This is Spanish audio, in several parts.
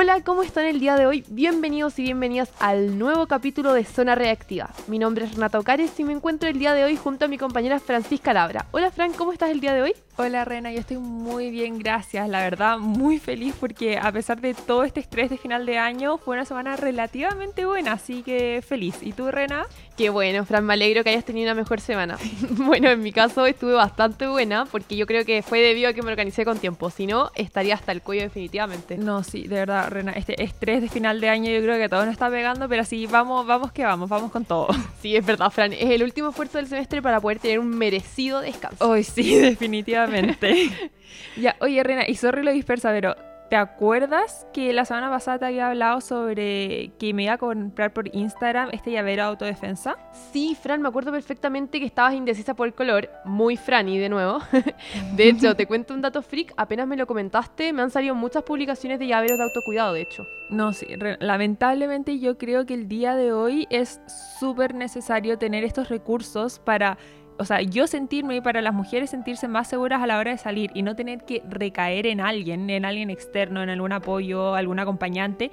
Hola, ¿cómo están el día de hoy? Bienvenidos y bienvenidas al nuevo capítulo de Zona Reactiva. Mi nombre es Renata Ocares y me encuentro el día de hoy junto a mi compañera Francisca Labra. Hola Fran, ¿cómo estás el día de hoy? Hola Rena, yo estoy muy bien, gracias. La verdad, muy feliz porque a pesar de todo este estrés de final de año, fue una semana relativamente buena, así que feliz. ¿Y tú, Rena? Qué bueno, Fran, me alegro que hayas tenido una mejor semana. bueno, en mi caso estuve bastante buena porque yo creo que fue debido a que me organicé con tiempo, si no, estaría hasta el cuello definitivamente. No, sí, de verdad, Rena, este estrés de final de año yo creo que todo nos está pegando, pero sí, vamos, vamos que vamos, vamos con todo. Sí, es verdad, Fran, es el último esfuerzo del semestre para poder tener un merecido descanso. Hoy sí, definitivamente. ya, oye, Rena, y sorry lo dispersa, pero ¿te acuerdas que la semana pasada te había hablado sobre que me iba a comprar por Instagram este llavero de autodefensa? Sí, Fran, me acuerdo perfectamente que estabas indecisa por el color, muy Franny de nuevo. de hecho, te cuento un dato freak, apenas me lo comentaste, me han salido muchas publicaciones de llaveros de autocuidado, de hecho. No, sí, lamentablemente yo creo que el día de hoy es súper necesario tener estos recursos para o sea, yo sentirme y para las mujeres sentirse más seguras a la hora de salir y no tener que recaer en alguien, en alguien externo, en algún apoyo, algún acompañante,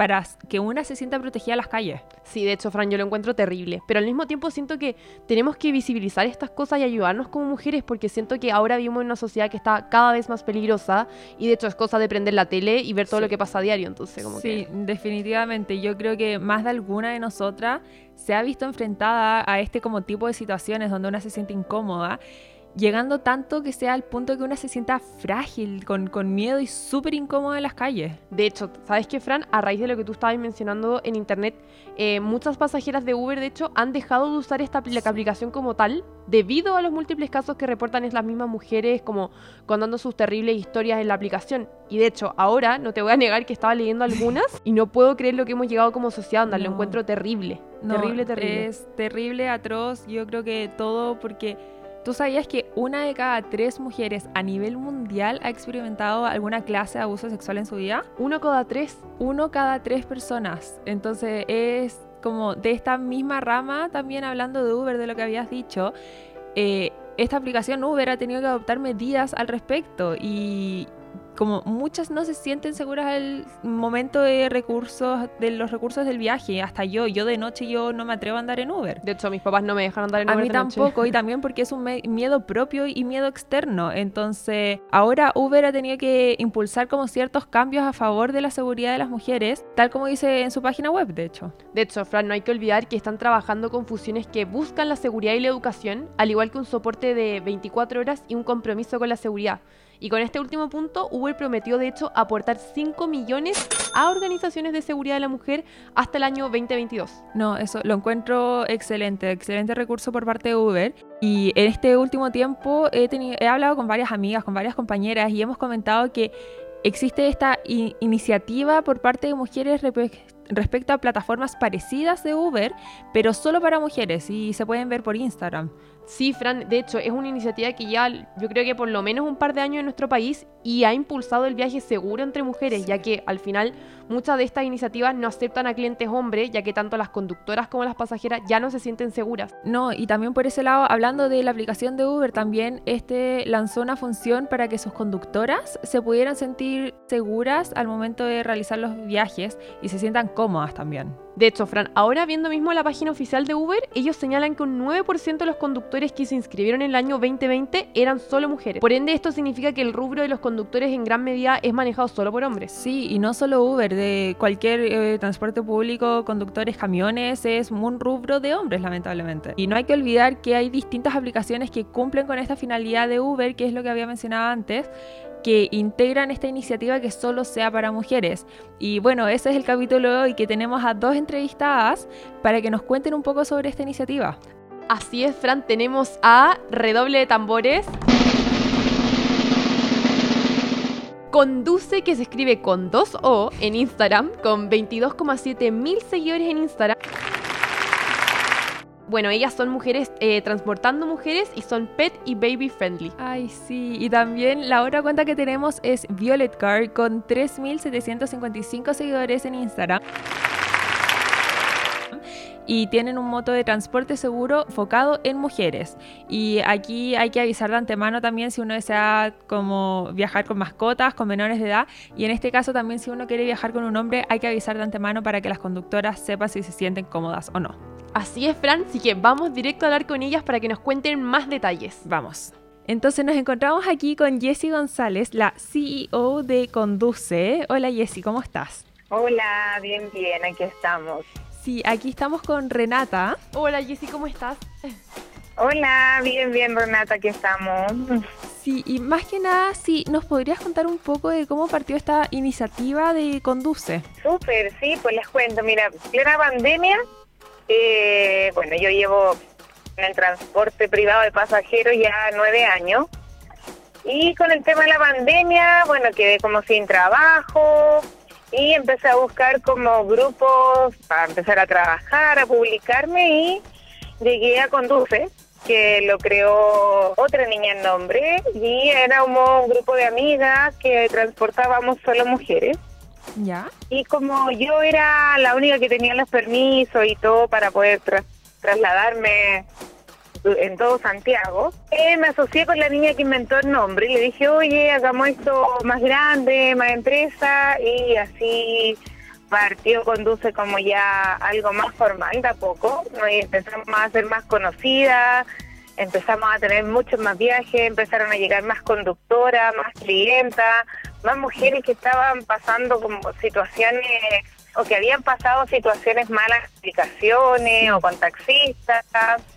para que una se sienta protegida en las calles. Sí, de hecho, Fran, yo lo encuentro terrible. Pero al mismo tiempo siento que tenemos que visibilizar estas cosas y ayudarnos como mujeres porque siento que ahora vivimos en una sociedad que está cada vez más peligrosa y de hecho es cosa de prender la tele y ver todo lo que pasa a diario. Entonces, como sí, definitivamente. Yo creo que más de alguna de nosotras se ha visto enfrentada a este como tipo de situaciones donde una se siente incómoda llegando tanto que sea al punto que una se sienta frágil, con, con miedo y súper incómodo en las calles. De hecho, ¿sabes qué, Fran? A raíz de lo que tú estabas mencionando en internet, eh, muchas pasajeras de Uber, de hecho, han dejado de usar esta aplicación como tal debido a los múltiples casos que reportan es las mismas mujeres como contando sus terribles historias en la aplicación. Y de hecho, ahora no te voy a negar que estaba leyendo algunas y no puedo creer lo que hemos llegado como sociedad, donde lo encuentro terrible. terrible, terrible. Es terrible, atroz, yo creo que todo porque ¿Tú sabías que una de cada tres mujeres a nivel mundial ha experimentado alguna clase de abuso sexual en su vida? Uno cada tres. Uno cada tres personas. Entonces es como de esta misma rama, también hablando de Uber, de lo que habías dicho, eh, esta aplicación Uber ha tenido que adoptar medidas al respecto y, como muchas no se sienten seguras al momento de recursos, de los recursos del viaje, hasta yo, yo de noche yo no me atrevo a andar en Uber. De hecho, mis papás no me dejan andar en Uber. A mí tampoco, y también porque es un miedo propio y miedo externo. Entonces, ahora Uber ha tenido que impulsar como ciertos cambios a favor de la seguridad de las mujeres, tal como dice en su página web, de hecho. De hecho, Fran, no hay que olvidar que están trabajando con fusiones que buscan la seguridad y la educación, al igual que un soporte de 24 horas y un compromiso con la seguridad. Y con este último punto, Uber prometió de hecho aportar 5 millones a organizaciones de seguridad de la mujer hasta el año 2022. No, eso lo encuentro excelente, excelente recurso por parte de Uber. Y en este último tiempo he, tenido, he hablado con varias amigas, con varias compañeras y hemos comentado que existe esta iniciativa por parte de mujeres respecto a plataformas parecidas de Uber, pero solo para mujeres y se pueden ver por Instagram. Sí, Fran, de hecho, es una iniciativa que ya yo creo que por lo menos un par de años en nuestro país y ha impulsado el viaje seguro entre mujeres, ya que al final muchas de estas iniciativas no aceptan a clientes hombres, ya que tanto las conductoras como las pasajeras ya no se sienten seguras. No, y también por ese lado, hablando de la aplicación de Uber, también este lanzó una función para que sus conductoras se pudieran sentir seguras al momento de realizar los viajes y se sientan cómodas también. De hecho, Fran, ahora viendo mismo la página oficial de Uber, ellos señalan que un 9% de los conductores que se inscribieron en el año 2020 eran solo mujeres. Por ende, esto significa que el rubro de los conductores en gran medida es manejado solo por hombres. Sí, y no solo Uber, de cualquier eh, transporte público, conductores, camiones, es un rubro de hombres, lamentablemente. Y no hay que olvidar que hay distintas aplicaciones que cumplen con esta finalidad de Uber, que es lo que había mencionado antes, que integran esta iniciativa que solo sea para mujeres. Y bueno, ese es el capítulo de hoy que tenemos a dos entrevistadas para que nos cuenten un poco sobre esta iniciativa. Así es, Fran, tenemos a Redoble de Tambores. Conduce, que se escribe con dos O en Instagram, con 22,7 mil seguidores en Instagram bueno, ellas son mujeres eh, transportando mujeres y son pet y baby friendly. Ay, sí. Y también la otra cuenta que tenemos es Violet Car con 3.755 seguidores en Instagram. Y tienen un moto de transporte seguro enfocado en mujeres. Y aquí hay que avisar de antemano también si uno desea como viajar con mascotas, con menores de edad. Y en este caso también si uno quiere viajar con un hombre hay que avisar de antemano para que las conductoras sepan si se sienten cómodas o no. Así es, Fran, así que vamos directo a hablar con ellas para que nos cuenten más detalles. Vamos. Entonces nos encontramos aquí con Jessie González, la CEO de Conduce. Hola Jessie, ¿cómo estás? Hola, bien, bien, aquí estamos. Sí, aquí estamos con Renata. Hola Jessie, ¿cómo estás? Hola, bien, bien, Renata, aquí estamos. Sí, y más que nada, sí, ¿nos podrías contar un poco de cómo partió esta iniciativa de Conduce? Súper, sí, pues les cuento. Mira, plena pandemia, eh, bueno, yo llevo en el transporte privado de pasajeros ya nueve años. Y con el tema de la pandemia, bueno, quedé como sin trabajo, y empecé a buscar como grupos para empezar a trabajar, a publicarme y llegué a Conduce, que lo creó otra niña en nombre y era como un grupo de amigas que transportábamos solo mujeres. ¿Ya? Y como yo era la única que tenía los permisos y todo para poder trasladarme en todo Santiago, eh, me asocié con la niña que inventó el nombre y le dije, oye, hagamos esto más grande, más empresa y así partió Conduce como ya algo más formal de a poco y empezamos a ser más conocidas, empezamos a tener muchos más viajes, empezaron a llegar más conductoras, más clientas, más mujeres que estaban pasando como situaciones o que habían pasado situaciones malas aplicaciones o con taxistas.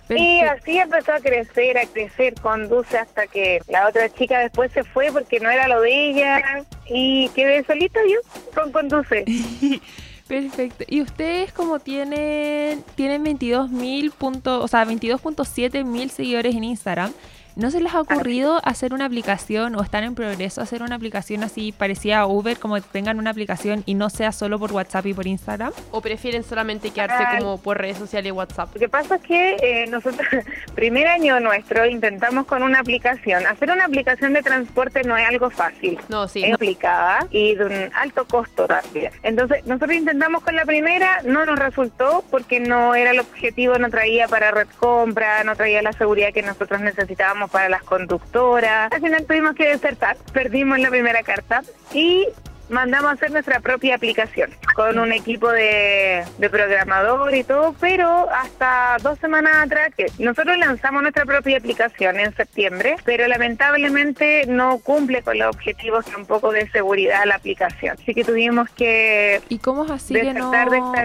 Y así empezó a crecer, a crecer, conduce hasta que la otra chica después se fue porque no era lo de ella y quedé solita yo con conduce. Perfecto. Y ustedes como tienen tienen 22 mil puntos, o sea, 22.7 mil seguidores en Instagram, ¿No se les ha ocurrido hacer una aplicación o están en progreso hacer una aplicación así parecida a Uber, como tengan una aplicación y no sea solo por WhatsApp y por Instagram? ¿O prefieren solamente quedarse como por redes sociales y WhatsApp? Lo que pasa es que eh, nosotros, primer año nuestro, intentamos con una aplicación. Hacer una aplicación de transporte no es algo fácil. No, sí. Es complicada y de un alto costo también. Entonces, nosotros intentamos con la primera, no nos resultó porque no era el objetivo, no traía para red compra, no traía la seguridad que nosotros necesitábamos para las conductoras. Al final tuvimos que desertar, perdimos la primera carta y mandamos a hacer nuestra propia aplicación con un equipo de, programador y todo, pero hasta dos semanas atrás que nosotros lanzamos nuestra propia aplicación en septiembre, pero lamentablemente no cumple con los objetivos tampoco de seguridad la aplicación. Así que tuvimos que ¿Y cómo es así que no,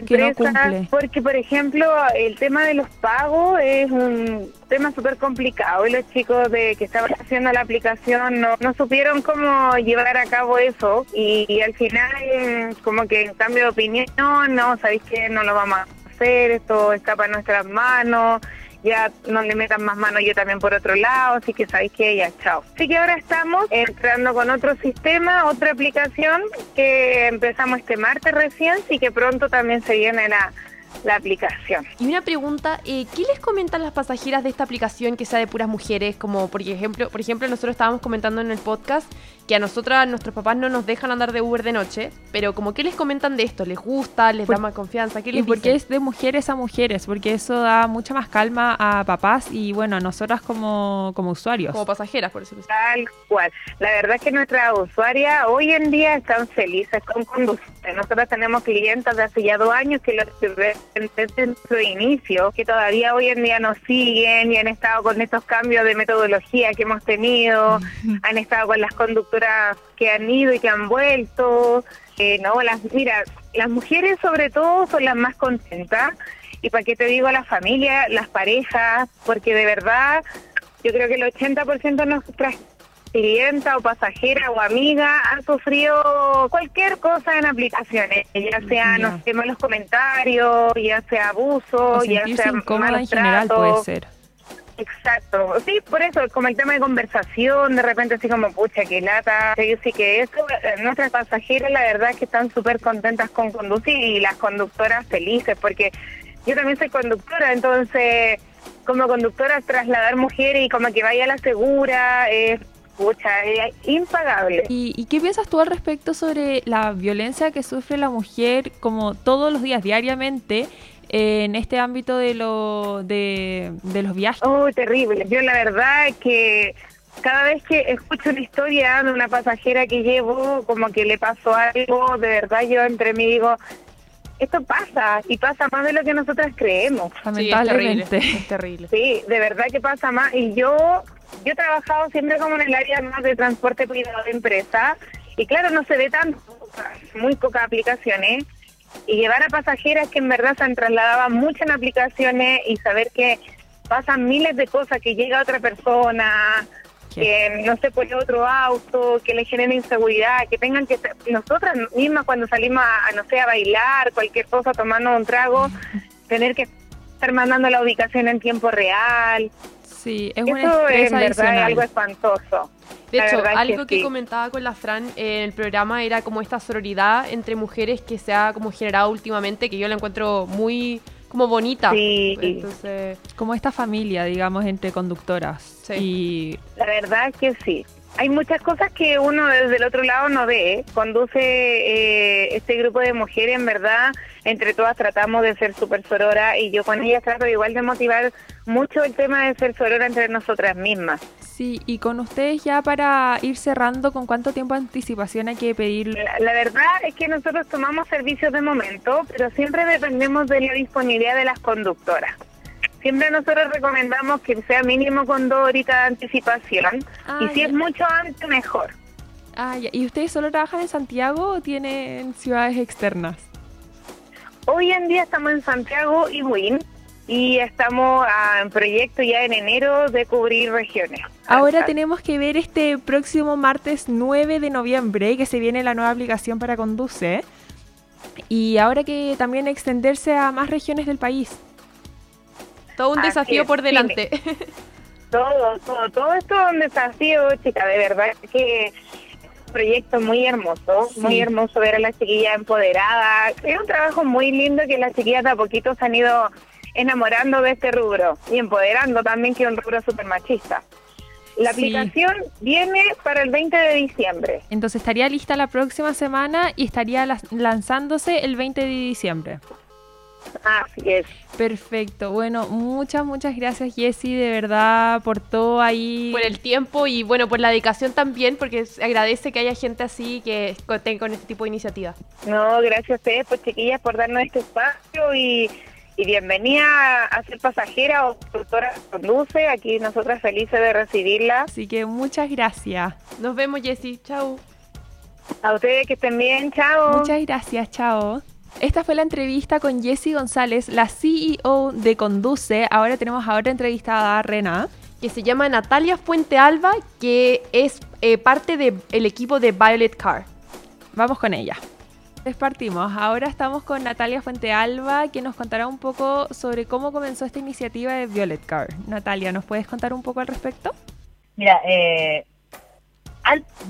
que cumple? porque por ejemplo el tema de los pagos es un tema súper complicado y los chicos de que estaban haciendo la aplicación no, no supieron cómo llevar a cabo eso y al final como que en cambio de opinión, no, sabéis que no lo vamos a hacer, esto escapa en nuestras manos, ya no le metan más manos yo también por otro lado, así que sabéis que ya, chao. Así que ahora estamos entrando con otro sistema, otra aplicación que empezamos este martes recién y que pronto también se viene la la aplicación. Y una pregunta, eh, ¿qué les comentan las pasajeras de esta aplicación que sea de puras mujeres? Como por ejemplo, por ejemplo, nosotros estábamos comentando en el podcast que a nosotras, nuestros papás no nos dejan andar de Uber de noche, pero como qué les comentan de esto, ¿les gusta? ¿Les da más confianza? ¿Qué les y porque es de mujeres a mujeres, porque eso da mucha más calma a papás y bueno, a nosotras como, como usuarios. Como pasajeras, por decirlo Tal cual. La verdad es que nuestras usuarias hoy en día están felices con conducir. Nosotros tenemos clientes de hace ya dos años que los desde su inicio, que todavía hoy en día nos siguen y han estado con estos cambios de metodología que hemos tenido, han estado con las conductoras que han ido y que han vuelto. Eh, no, las, mira, las mujeres sobre todo son las más contentas y para qué te digo la familia, las parejas, porque de verdad yo creo que el 80% de nuestras clienta o pasajera o amiga han sufrido cualquier cosa en aplicaciones, ya sea, no sé, malos comentarios, ya sea abuso, ya sea malos en general puede ser. Exacto, sí, por eso, como el tema de conversación, de repente así como, pucha, que lata, sí que eso, eh, nuestras pasajeras la verdad es que están súper contentas con conducir y las conductoras felices, porque yo también soy conductora, entonces como conductora trasladar mujeres y como que vaya a la segura, es Pucha, es impagable. ¿Y, qué piensas tú al respecto sobre la violencia que sufre la mujer como todos los días, diariamente, en este ámbito de, lo, de, de los viajes. Oh, terrible. Yo la verdad es que cada vez que escucho una historia de una pasajera que llevo, como que le pasó algo, de verdad yo entre mí digo, esto pasa y pasa más de lo que nosotras creemos. Sí, es terrible. Lamentablemente. Es terrible. Sí, de verdad que pasa más. Y yo, yo he trabajado siempre como en el área más de transporte privado de empresa. Y claro, no se ve tanto, muy pocas aplicaciones. Y llevar a pasajeras que en verdad se han trasladado mucho en aplicaciones y saber que pasan miles de cosas, que llega otra persona, que no se pone otro auto, que le generen inseguridad, que tengan que nosotras mismas cuando salimos a, no sé, a bailar, cualquier cosa, tomando un trago, tener que estar mandando la ubicación en tiempo real. Sí, es un Eso estrés es en verdad es adicional. algo espantoso. De La hecho, algo que, sí. comentaba con la Fran en el programa era como esta sororidad entre mujeres que se ha como generado últimamente, que yo la encuentro muy como bonita. Sí. Entonces, Como esta familia, digamos, entre conductoras. Sí. Y La verdad es que sí. Hay muchas cosas que uno desde el otro lado no ve. Conduce eh, este grupo de mujeres, en verdad, entre todas tratamos de ser súper sorora y yo con ellas trato igual de motivar mucho el tema de ser sorora entre nosotras mismas. sí, y con ustedes ya para ir cerrando, ¿con cuánto tiempo de anticipación hay que pedir? La, la verdad es que nosotros tomamos servicios de momento, pero siempre dependemos de la disponibilidad de las conductoras. Siempre nosotros recomendamos que sea mínimo con dos horitas de anticipación Ah, y si ya. es mucho antes, mejor. Ah, ya. ¿Y ustedes solo trabajan en Santiago o tienen ciudades externas? Hoy en día estamos en Santiago y Buin y estamos ah, en proyecto ya en enero de cubrir regiones. Ahora Ah, tenemos que ver este próximo martes 9 de noviembre que se viene la nueva aplicación para Conduce. Y ahora que también extenderse a más regiones del país. Todo un Así desafío es, por sí, delante. Todo, todo, todo esto es un desafío, chica, de verdad que proyecto muy hermoso, Sí. muy hermoso ver a las chiquillas empoderadas. Es un trabajo muy lindo que las chiquillas de a poquito se han ido enamorando de este rubro y empoderando también que es un rubro súper machista. La Sí. aplicación viene para el 20 de diciembre. Entonces estaría lista la próxima semana y estaría lanzándose el 20 de diciembre. Así es. Perfecto. Bueno, muchas, muchas gracias Jessy, de verdad, por todo ahí. por el tiempo y bueno, por la dedicación también, porque se agradece que haya gente así que esté con este tipo de iniciativas. No, gracias a ustedes, pues chiquillas, por darnos este espacio y, y bienvenida a ser pasajera o conductora que conduce. Aquí nosotras felices de recibirla. Así que muchas gracias. Nos vemos, Jessy. Chau. A ustedes que estén bien, chao. Muchas gracias, chao. Esta fue la entrevista con Jessie González, la CEO de Conduce. Ahora tenemos a otra entrevistada, Rena. Que se llama Natalia Fuente Alba, que es eh, parte del equipo de Violet Car. Vamos con ella. Partimos. Ahora estamos con Natalia Fuentealba, que nos contará un poco sobre cómo comenzó esta iniciativa de Violet Car. Natalia, ¿nos puedes contar un poco al respecto? Mira, eh,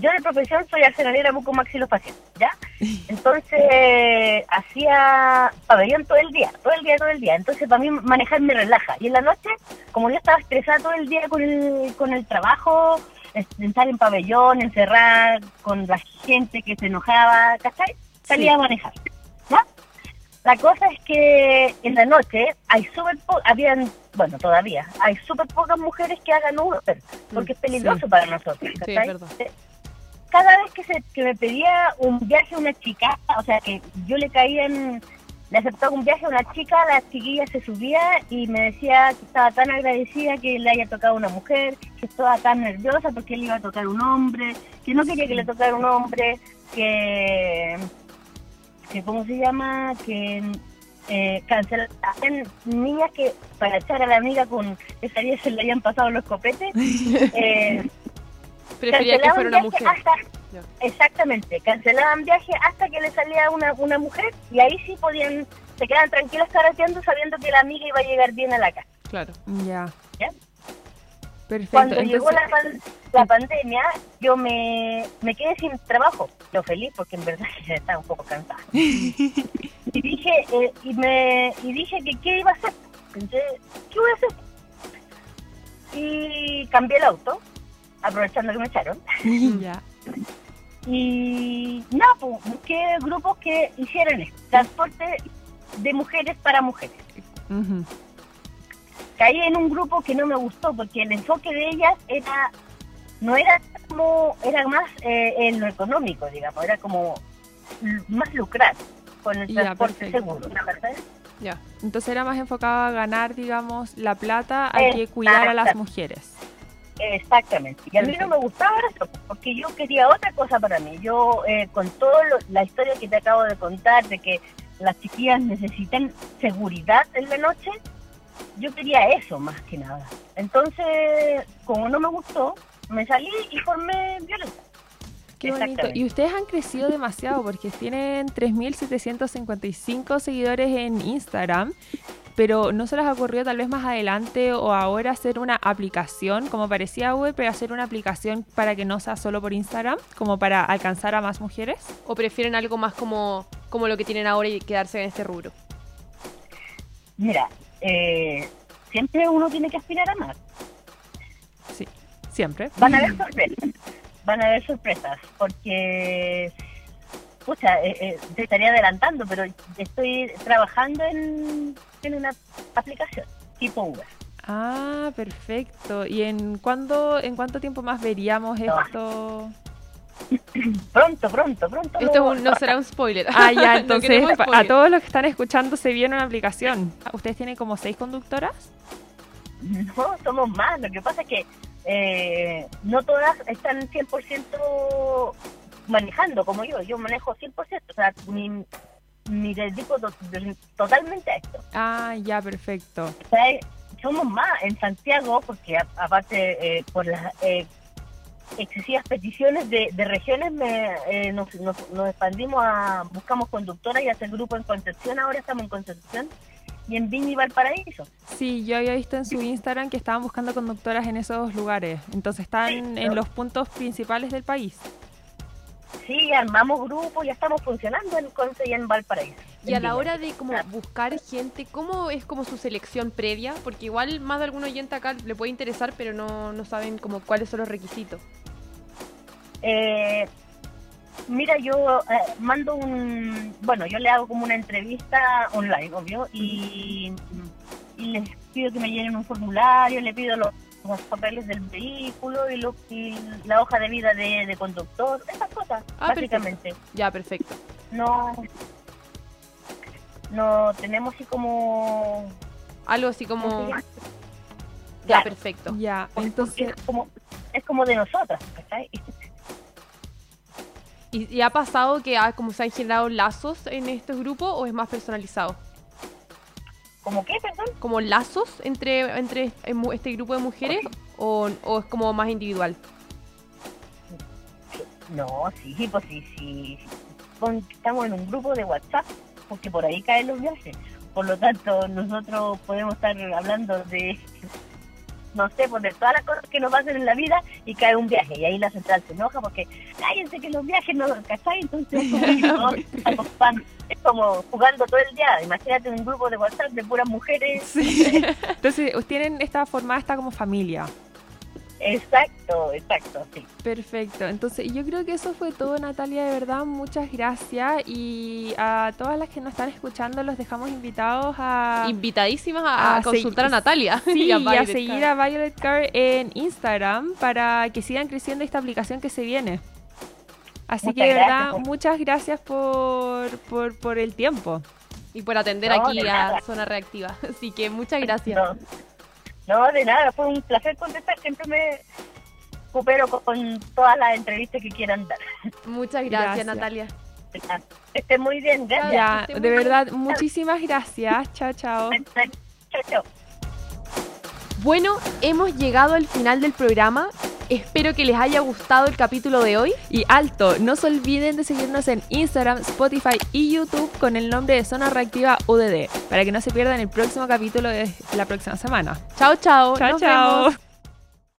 yo de profesión soy accionadora bucomaxilofacial, ¿ya? Entonces, hacía pabellón todo el día, todo el día, todo el día. Entonces, para mí manejar me relaja. Y en la noche, como yo estaba estresada todo el día con el, con el trabajo, es- estar en pabellón, encerrar con la gente que se enojaba, ¿cachai? Salía Sí. a manejar, ¿ya? La cosa es que en la noche hay súper habían, bueno, todavía, hay súper pocas mujeres que hagan Uber, porque es peligroso sí. para nosotros. Sí, es ¿cachai? verdad. Cada vez que, se, que me pedía un viaje a una chica, o sea, que yo le caía en, le aceptaba un viaje a una chica, la chiquilla se subía y me decía que estaba tan agradecida que le haya tocado una mujer, que estaba tan nerviosa porque le iba a tocar un hombre, que no quería que le tocara un hombre, que, que ¿cómo se llama? Que eh, cancelaban niñas que para echar a la amiga con esa día se le habían pasado los copetes. eh, Prefería que fuera una viaje mujer. hasta- exactamente, cancelaban viaje hasta que le salía una, una mujer y ahí sí podían, se quedaban tranquilos carateando sabiendo que la amiga iba a llegar bien a la casa. Claro. Ya. ¿Ya? Perfecto. Cuando llegó la, pan- la pandemia, yo me, me quedé sin trabajo. Yo feliz porque en verdad estaba un poco cansada. y dije, eh, y me y dije que qué iba a hacer. Pensé, ¿qué voy a hacer? Y cambié el auto, aprovechando que me echaron. ya. Y nada, pues, busqué grupos que hicieran esto, transporte de mujeres para mujeres. Ujú. Caí en un grupo que no me gustó porque el enfoque de ellas era no era como era más eh, en lo económico digamos era como más lucrar con el Ya, transporte perfecto. seguro ¿verdad? Ya. Entonces era más enfocado a ganar, digamos, la plata, a que cuidar a las mujeres. exactamente y a mí no me gustaba eso porque yo quería otra cosa para mí yo eh, con toda la historia que te acabo de contar de que las chiquillas necesitan seguridad en la noche yo quería eso más que nada entonces como no me gustó me salí y formé violeta Qué bonito. Y ustedes han crecido demasiado porque tienen 3.755 seguidores en Instagram, pero ¿no se les ha ocurrido tal vez más adelante o ahora hacer una aplicación, como parecía web, pero hacer una aplicación para que no sea solo por Instagram, como para alcanzar a más mujeres? ¿O prefieren algo más como, como lo que tienen ahora y quedarse en este rubro? Mira, eh, siempre uno tiene que aspirar a más. Sí, siempre. Van a haber sorpresas, van a haber sorpresas, porque, pucha, eh, eh, te estaría adelantando, pero estoy trabajando en, en una aplicación tipo Uber. Ah, perfecto. ¿Y en cuándo, en cuánto tiempo más veríamos No. esto? Pronto, pronto, pronto. Esto es un- no será un spoiler. Ah, ya, No entonces a todos los que están escuchando se viene una aplicación. ¿Ustedes tienen como seis conductoras? No, somos más. Lo que pasa es que eh, no todas están 100% manejando como yo. Yo manejo 100%. O sea, mi, mi dedico to- de- totalmente a esto. Ah, ya, perfecto. O sea, somos más en Santiago porque a- aparte eh, por las eh, excesivas peticiones de, de regiones me, eh, nos, nos- nos expandimos a buscamos conductoras y hacer grupo en Concepción ahora estamos en Concepción y en Viña y Valparaíso Sí, yo había visto en su Instagram que estaban buscando conductoras en esos lugares. Entonces están Sí, en no. los puntos principales del país. sí armamos grupo ya estamos funcionando en Conce y en Valparaíso Y a la hora de como buscar gente, ¿cómo es como su selección previa? Porque igual más de algún oyente acá le puede interesar, pero no, no saben como cuáles son los requisitos. Eh, mira, yo eh, mando un... Bueno, yo le hago como una entrevista online, obvio, y, y les pido que me llenen un formulario, le pido los, los papeles del vehículo y, lo- y la hoja de vida de, de conductor, esas cosas, Ah, básicamente. Ya, perfecto. No, no tenemos así como... Algo así ¿cómo se como... Ya, Claro. perfecto. Ya, Porque entonces... es como, es como de nosotras, ¿cachai? ¿Y, y ha pasado que ha, como se han generado lazos en estos grupos o es más personalizado? ¿Como qué, perdón? ¿Como lazos entre, entre este grupo de mujeres o, o es como más individual? No, sí, pues sí, sí. Estamos en un grupo de WhatsApp, porque por ahí caen los viajes. Por lo tanto, nosotros podemos estar hablando de, no sé, pues de todas las cosas que nos pasan en la vida y cae un viaje. Y ahí la central se enoja porque, cállense que los viajes no, ¿cachai? Entonces, pan- es como jugando todo el día. Imagínate un grupo de WhatsApp de puras mujeres. Sí. Entonces, tienen esta formada esta como familia. Exacto, exacto, sí. Perfecto. Entonces, yo creo que eso fue todo, Natalia. De verdad, muchas gracias. Y a todas las que nos están escuchando, los dejamos invitados a. Invitadísimas a, consultar a sí. Natalia. Sí, y a, Violet seguir Carr. a Violet Car en Instagram para que sigan creciendo esta aplicación que se viene. Así Muchas que de verdad, gracias. muchas gracias por, por, por el tiempo. Y por atender No, aquí a. Zona Reactiva. Así que muchas gracias. No, no, de nada, fue un placer contestar. Siempre me coopero con, todas las entrevistas que quieran dar. Muchas gracias, Gracias. Natalia. Esté muy bien, gracias. Ya, de bien. verdad, muchísimas gracias. Chao, chao. Chao, chao. Bueno, hemos llegado al final del programa. Espero que les haya gustado el capítulo de hoy. Y alto, no se olviden de seguirnos en Instagram, Spotify y YouTube con el nombre de Zona Reactiva UDD para que no se pierdan el próximo capítulo de la próxima semana. Chao, chao. Chao, Nos chao. vemos.